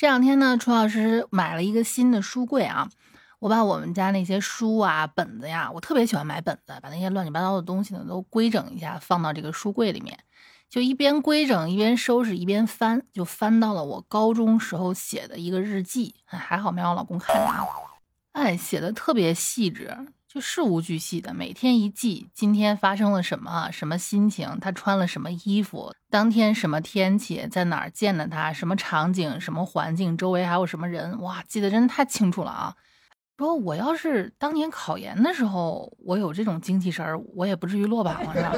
这两天呢，楚老师买了一个新的书柜啊，我把我们家那些书啊、本子呀，我特别喜欢买本子，把那些乱七八糟的东西呢都规整一下，放到这个书柜里面，就一边规整一边收拾一边翻，就翻到了我高中时候写的一个日记，还好没让我老公看见啊，哎，写的特别细致。就事无巨细的，每天一记，今天发生了什么，什么心情，他穿了什么衣服，当天什么天气，在哪儿见的他，什么场景，什么环境，周围还有什么人，哇，记得真的太清楚了啊！说我要是当年考研的时候，我有这种精气神儿，我也不至于落榜了，是吧？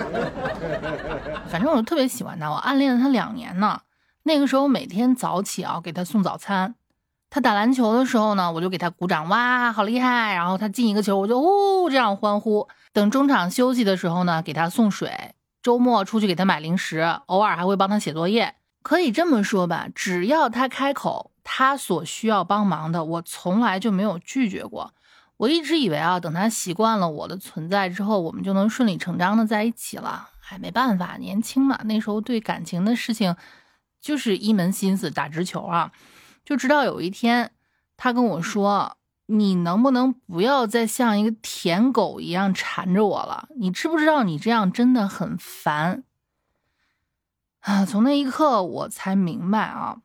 反正我特别喜欢他，我暗恋了他两年呢。那个时候每天早起啊，给他送早餐。他打篮球的时候呢，我就给他鼓掌，哇，好厉害！然后他进一个球，我就呜这样欢呼。等中场休息的时候呢，给他送水。周末出去给他买零食，偶尔还会帮他写作业。可以这么说吧，只要他开口，他所需要帮忙的，我从来就没有拒绝过。我一直以为啊，等他习惯了我的存在之后，我们就能顺理成章的在一起了。哎，没办法，年轻嘛，那时候对感情的事情就是一门心思打直球啊。就直到有一天，他跟我说：“你能不能不要再像一个舔狗一样缠着我了？你知不知道你这样真的很烦？”啊！从那一刻我才明白啊！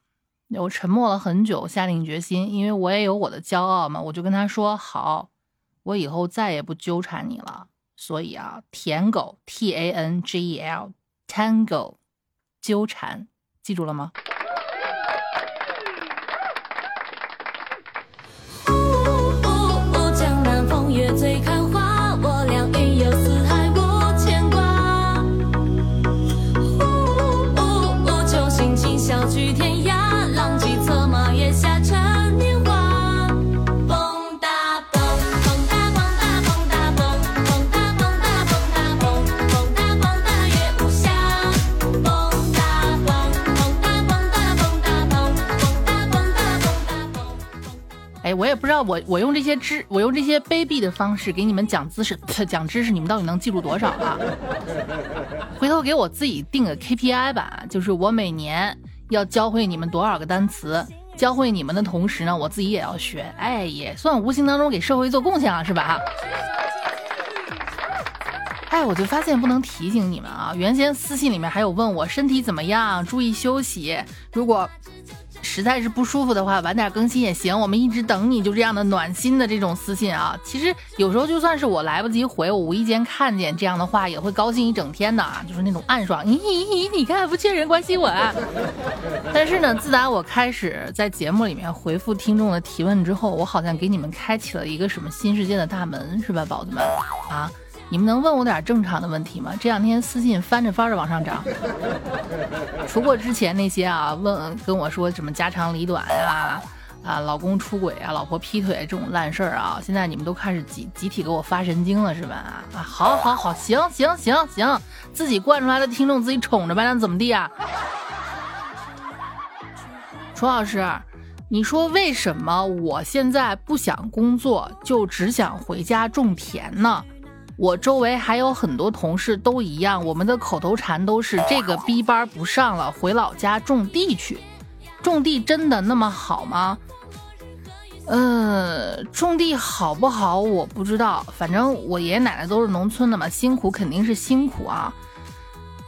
我沉默了很久，下定决心，因为我也有我的骄傲嘛。我就跟他说：“好，我以后再也不纠缠你了。”所以啊，舔狗 T A N G E L，Tango，纠缠，记住了吗？道，我我用这些知，我用这些卑鄙的方式给你们讲知识，讲知识，你们到底能记住多少啊？回头给我自己定个 KPI 吧，就是我每年要教会你们多少个单词，教会你们的同时呢，我自己也要学，哎，也算无形当中给社会做贡献了，是吧？哎，我就发现不能提醒你们啊，原先私信里面还有问我身体怎么样，注意休息，如果。实在是不舒服的话，晚点更新也行。我们一直等你，就这样的暖心的这种私信啊。其实有时候就算是我来不及回，我无意间看见这样的话，也会高兴一整天的啊。就是那种暗爽，咦咦，你看不缺人关心我啊。但是呢，自打我开始在节目里面回复听众的提问之后，我好像给你们开启了一个什么新世界的大门，是吧，宝子们啊？你们能问我点正常的问题吗？这两天私信翻着翻着往上涨，除过之前那些啊，问跟我说什么家长里短呀，啊，老公出轨啊，老婆劈腿这种烂事儿啊，现在你们都开始集集体给我发神经了是吧？啊，好，好，好，行，行，行，行，自己惯出来的听众自己宠着呗，那怎么地啊？楚老师，你说为什么我现在不想工作，就只想回家种田呢？我周围还有很多同事都一样，我们的口头禅都是这个 B 班不上了，回老家种地去。种地真的那么好吗？呃，种地好不好我不知道，反正我爷爷奶奶都是农村的嘛，辛苦肯定是辛苦啊。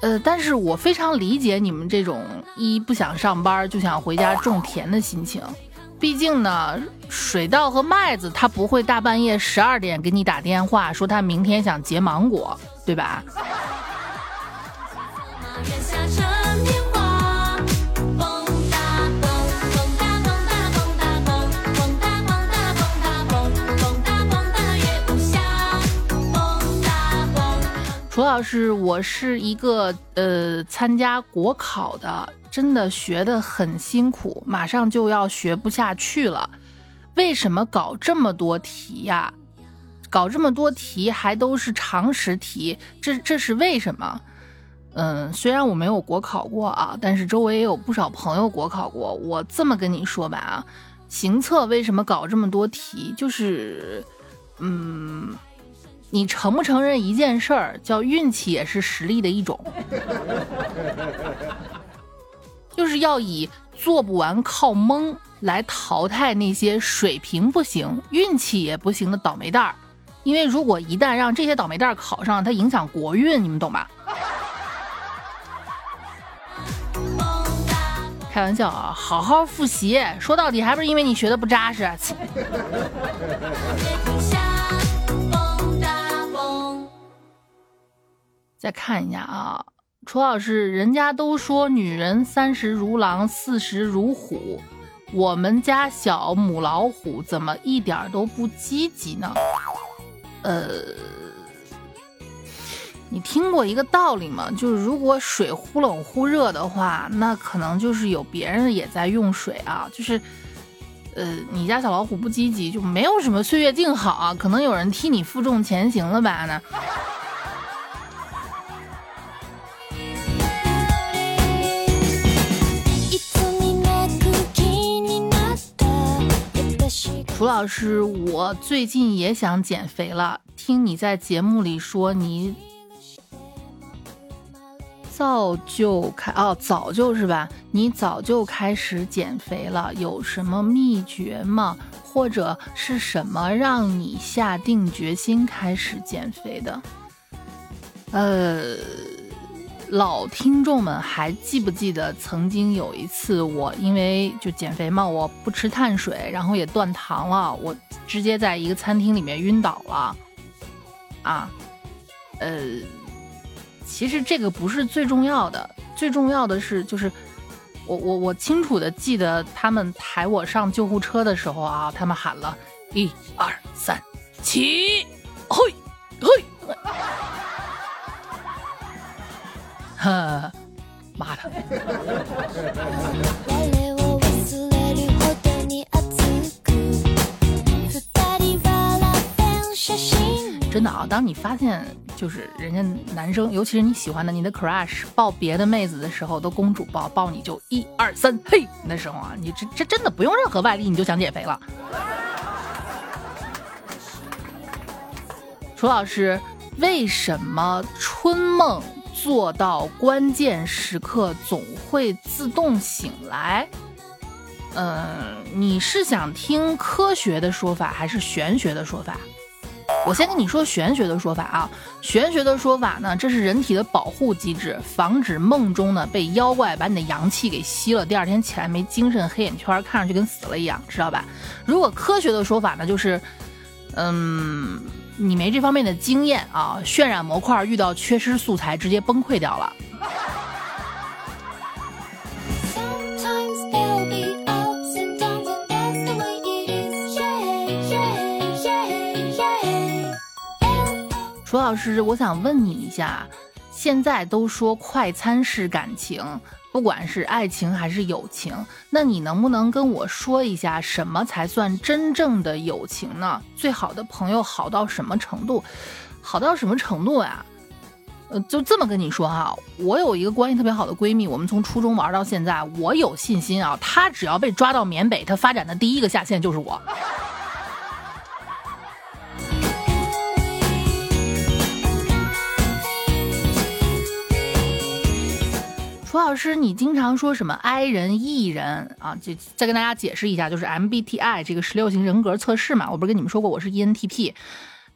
呃，但是我非常理解你们这种一不想上班就想回家种田的心情。毕竟呢，水稻和麦子，他不会大半夜十二点给你打电话说他明天想结芒果，对吧？楚老师，我是一个呃参加国考的。真的学得很辛苦，马上就要学不下去了。为什么搞这么多题呀？搞这么多题还都是常识题，这这是为什么？嗯，虽然我没有国考过啊，但是周围也有不少朋友国考过。我这么跟你说吧啊，行测为什么搞这么多题？就是，嗯，你承不承认一件事儿，叫运气也是实力的一种。就是要以做不完靠蒙来淘汰那些水平不行、运气也不行的倒霉蛋儿。因为如果一旦让这些倒霉蛋儿考上，它影响国运，你们懂吧？开玩笑啊，好好复习，说到底还不是因为你学的不扎实。再看一下啊，楚老师，人家都说女人三十如狼，四十如虎，我们家小母老虎怎么一点都不积极呢？呃，你听过一个道理吗？就是如果水忽冷忽热的话，那可能就是有别人也在用水啊。就是，呃，你家小老虎不积极，就没有什么岁月静好啊。可能有人替你负重前行了吧？呢？楚老师，我最近也想减肥了。听你在节目里说，你早就开哦，早就是吧？你早就开始减肥了，有什么秘诀吗？或者是什么让你下定决心开始减肥的？呃。老听众们还记不记得曾经有一次，我因为就减肥嘛，我不吃碳水，然后也断糖了，我直接在一个餐厅里面晕倒了。啊，呃，其实这个不是最重要的，最重要的是就是我我我清楚的记得他们抬我上救护车的时候啊，他们喊了一二三起，嘿嘿。呵，妈的！真的啊，当你发现就是人家男生，尤其是你喜欢的你的 crush 抱别的妹子的时候，都公主抱，抱你就一二三，嘿，那时候啊，你这这真的不用任何外力，你就想减肥了。楚老师，为什么春梦？做到关键时刻总会自动醒来。嗯，你是想听科学的说法还是玄学的说法？我先跟你说玄学的说法啊。玄学的说法呢，这是人体的保护机制，防止梦中呢被妖怪把你的阳气给吸了，第二天起来没精神、黑眼圈，看上去跟死了一样，知道吧？如果科学的说法呢，就是，嗯。你没这方面的经验啊！渲染模块遇到缺失素材，直接崩溃掉了。楚老师，我想问你一下，现在都说快餐式感情。不管是爱情还是友情，那你能不能跟我说一下，什么才算真正的友情呢？最好的朋友好到什么程度？好到什么程度呀？呃，就这么跟你说哈，我有一个关系特别好的闺蜜，我们从初中玩到现在，我有信心啊，她只要被抓到缅北，她发展的第一个下线就是我。楚老师，你经常说什么 I 人 E 人啊？就再跟大家解释一下，就是 MBTI 这个十六型人格测试嘛。我不是跟你们说过我是 ENTP，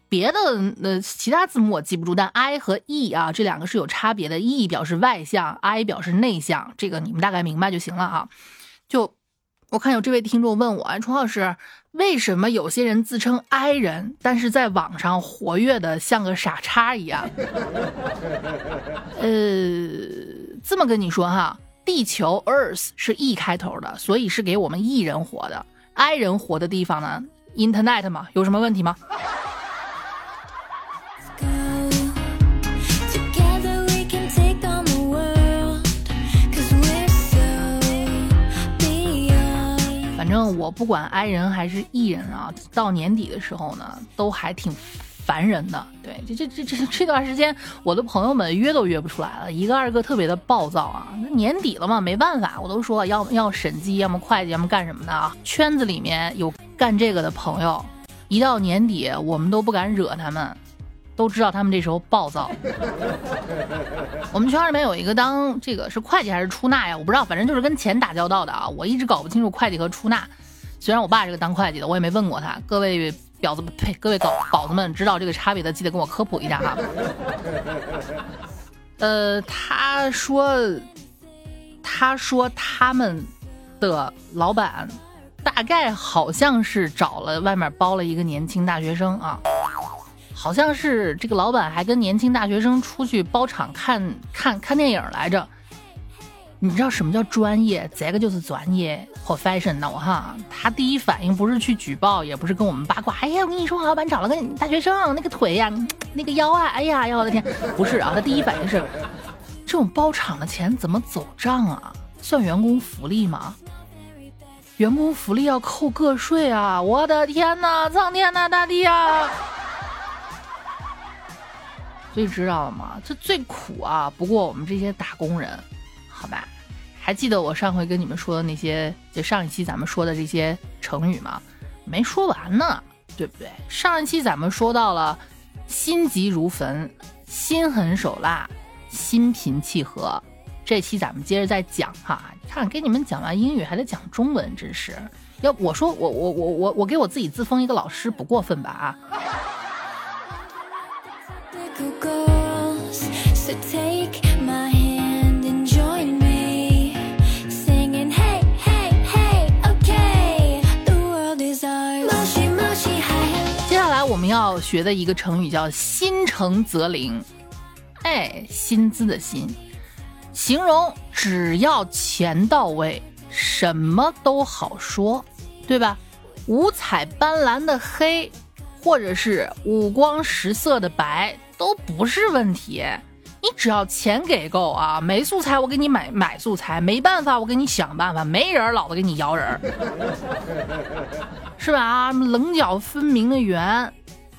别的呃其他字母我记不住，但 I 和 E 啊这两个是有差别的。E 表示外向，I 表示内向，这个你们大概明白就行了啊。就我看有这位听众问我，楚老师，为什么有些人自称 I 人，但是在网上活跃的像个傻叉一样？呃。这么跟你说哈，地球 Earth 是 E 开头的，所以是给我们 E 人活的。I 人活的地方呢，Internet 嘛，有什么问题吗？反正我不管 I 人还是 E 人啊，到年底的时候呢，都还挺。烦人的，对，这这这这这段时间，我的朋友们约都约不出来了，一个二个特别的暴躁啊。那年底了嘛，没办法，我都说要要审计，要么会计，要么干什么的啊。圈子里面有干这个的朋友，一到年底，我们都不敢惹他们，都知道他们这时候暴躁。我们圈里面有一个当这个是会计还是出纳呀？我不知道，反正就是跟钱打交道的啊。我一直搞不清楚会计和出纳。虽然我爸是个当会计的，我也没问过他。各位婊子们，呸！各位宝宝子们，知道这个差别的，记得跟我科普一下哈。呃，他说，他说他们的老板大概好像是找了外面包了一个年轻大学生啊，好像是这个老板还跟年轻大学生出去包场看看看电影来着。你知道什么叫专业？这个就是专业，professional 哈。他第一反应不是去举报，也不是跟我们八卦。哎呀，我跟你说，老板找了个大学生，那个腿呀，那个腰啊，哎呀呀，我的天，不是啊。他第一反应是，这种包场的钱怎么走账啊？算员工福利吗？员工福利要扣个税啊！我的天哪，苍天呐，大地啊！所以知道了吗？这最苦啊，不过我们这些打工人，好吧。还记得我上回跟你们说的那些，就上一期咱们说的这些成语吗？没说完呢，对不对？上一期咱们说到了心急如焚、心狠手辣、心平气和，这期咱们接着再讲哈。看给你们讲完英语还得讲中文，真是要我说我我我我我给我自己自封一个老师不过分吧啊？要学的一个成语叫“心诚则灵”，哎，薪资的薪，形容只要钱到位，什么都好说，对吧？五彩斑斓的黑，或者是五光十色的白，都不是问题。你只要钱给够啊，没素材我给你买买素材，没办法我给你想办法，没人老子给你摇人，是吧？啊，棱角分明的圆。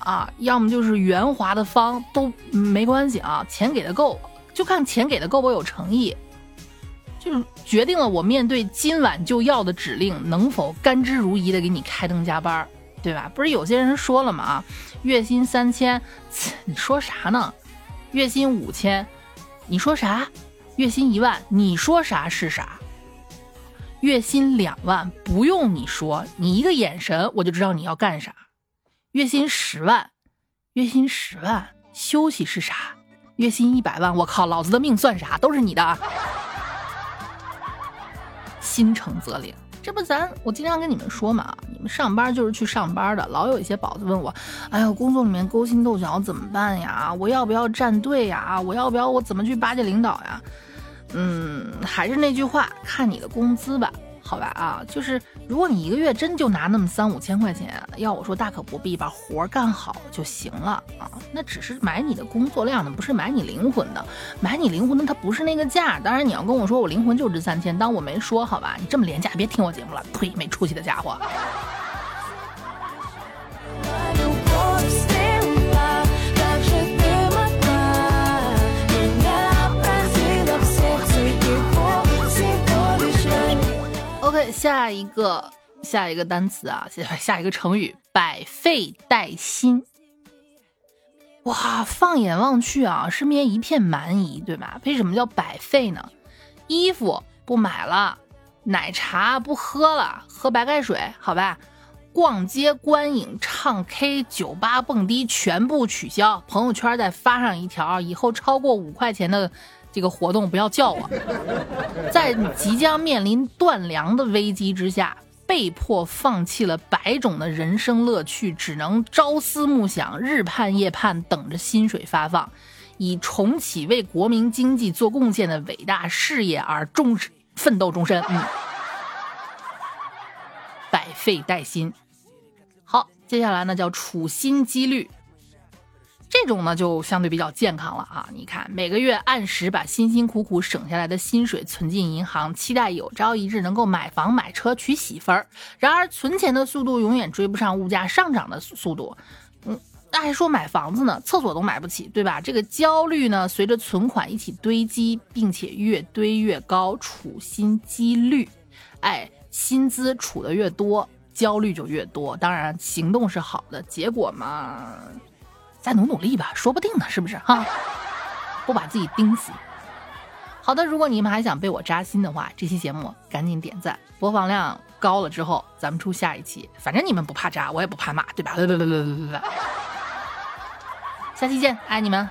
啊，要么就是圆滑的方都没关系啊，钱给的够，就看钱给的够不够有诚意，就是决定了我面对今晚就要的指令能否甘之如饴的给你开灯加班，对吧？不是有些人说了吗？啊，月薪三千，你说啥呢？月薪五千，你说啥？月薪一万，你说啥是啥？月薪两万，不用你说，你一个眼神我就知道你要干啥。月薪十万，月薪十万，休息是啥？月薪一百万，我靠，老子的命算啥？都是你的。心诚则灵，这不咱我经常跟你们说嘛，你们上班就是去上班的。老有一些宝子问我，哎呀，工作里面勾心斗角怎么办呀？我要不要站队呀？我要不要我怎么去巴结领导呀？嗯，还是那句话，看你的工资吧。好吧啊，就是如果你一个月真就拿那么三五千块钱，要我说大可不必，把活干好就行了啊。那只是买你的工作量的，不是买你灵魂的。买你灵魂的，它不是那个价。当然你要跟我说我灵魂就值三千，当我没说好吧？你这么廉价，别听我节目了，呸，没出息的家伙。下一个下一个单词啊，下 下一个成语“百废待兴”。哇，放眼望去啊，身边一片蛮夷，对吧？为什么叫百废呢？衣服不买了，奶茶不喝了，喝白开水，好吧？逛街、观影、唱 K、酒吧、蹦迪全部取消，朋友圈再发上一条，以后超过五块钱的。这个活动不要叫我，在即将面临断粮的危机之下，被迫放弃了百种的人生乐趣，只能朝思暮想、日盼夜盼，等着薪水发放，以重启为国民经济做贡献的伟大事业而终奋斗终身。嗯，百废待兴。好，接下来呢叫处心积虑。这种呢就相对比较健康了啊！你看，每个月按时把辛辛苦苦省下来的薪水存进银行，期待有朝一日能够买房、买车、娶媳妇儿。然而，存钱的速度永远追不上物价上涨的速度。嗯，那还说买房子呢？厕所都买不起，对吧？这个焦虑呢，随着存款一起堆积，并且越堆越高，处心积虑。哎，薪资储的越多，焦虑就越多。当然，行动是好的，结果嘛。再努努力吧，说不定呢，是不是哈？不把自己盯死。好的，如果你们还想被我扎心的话，这期节目赶紧点赞，播放量高了之后，咱们出下一期。反正你们不怕扎，我也不怕骂，对吧？下期见，爱你们。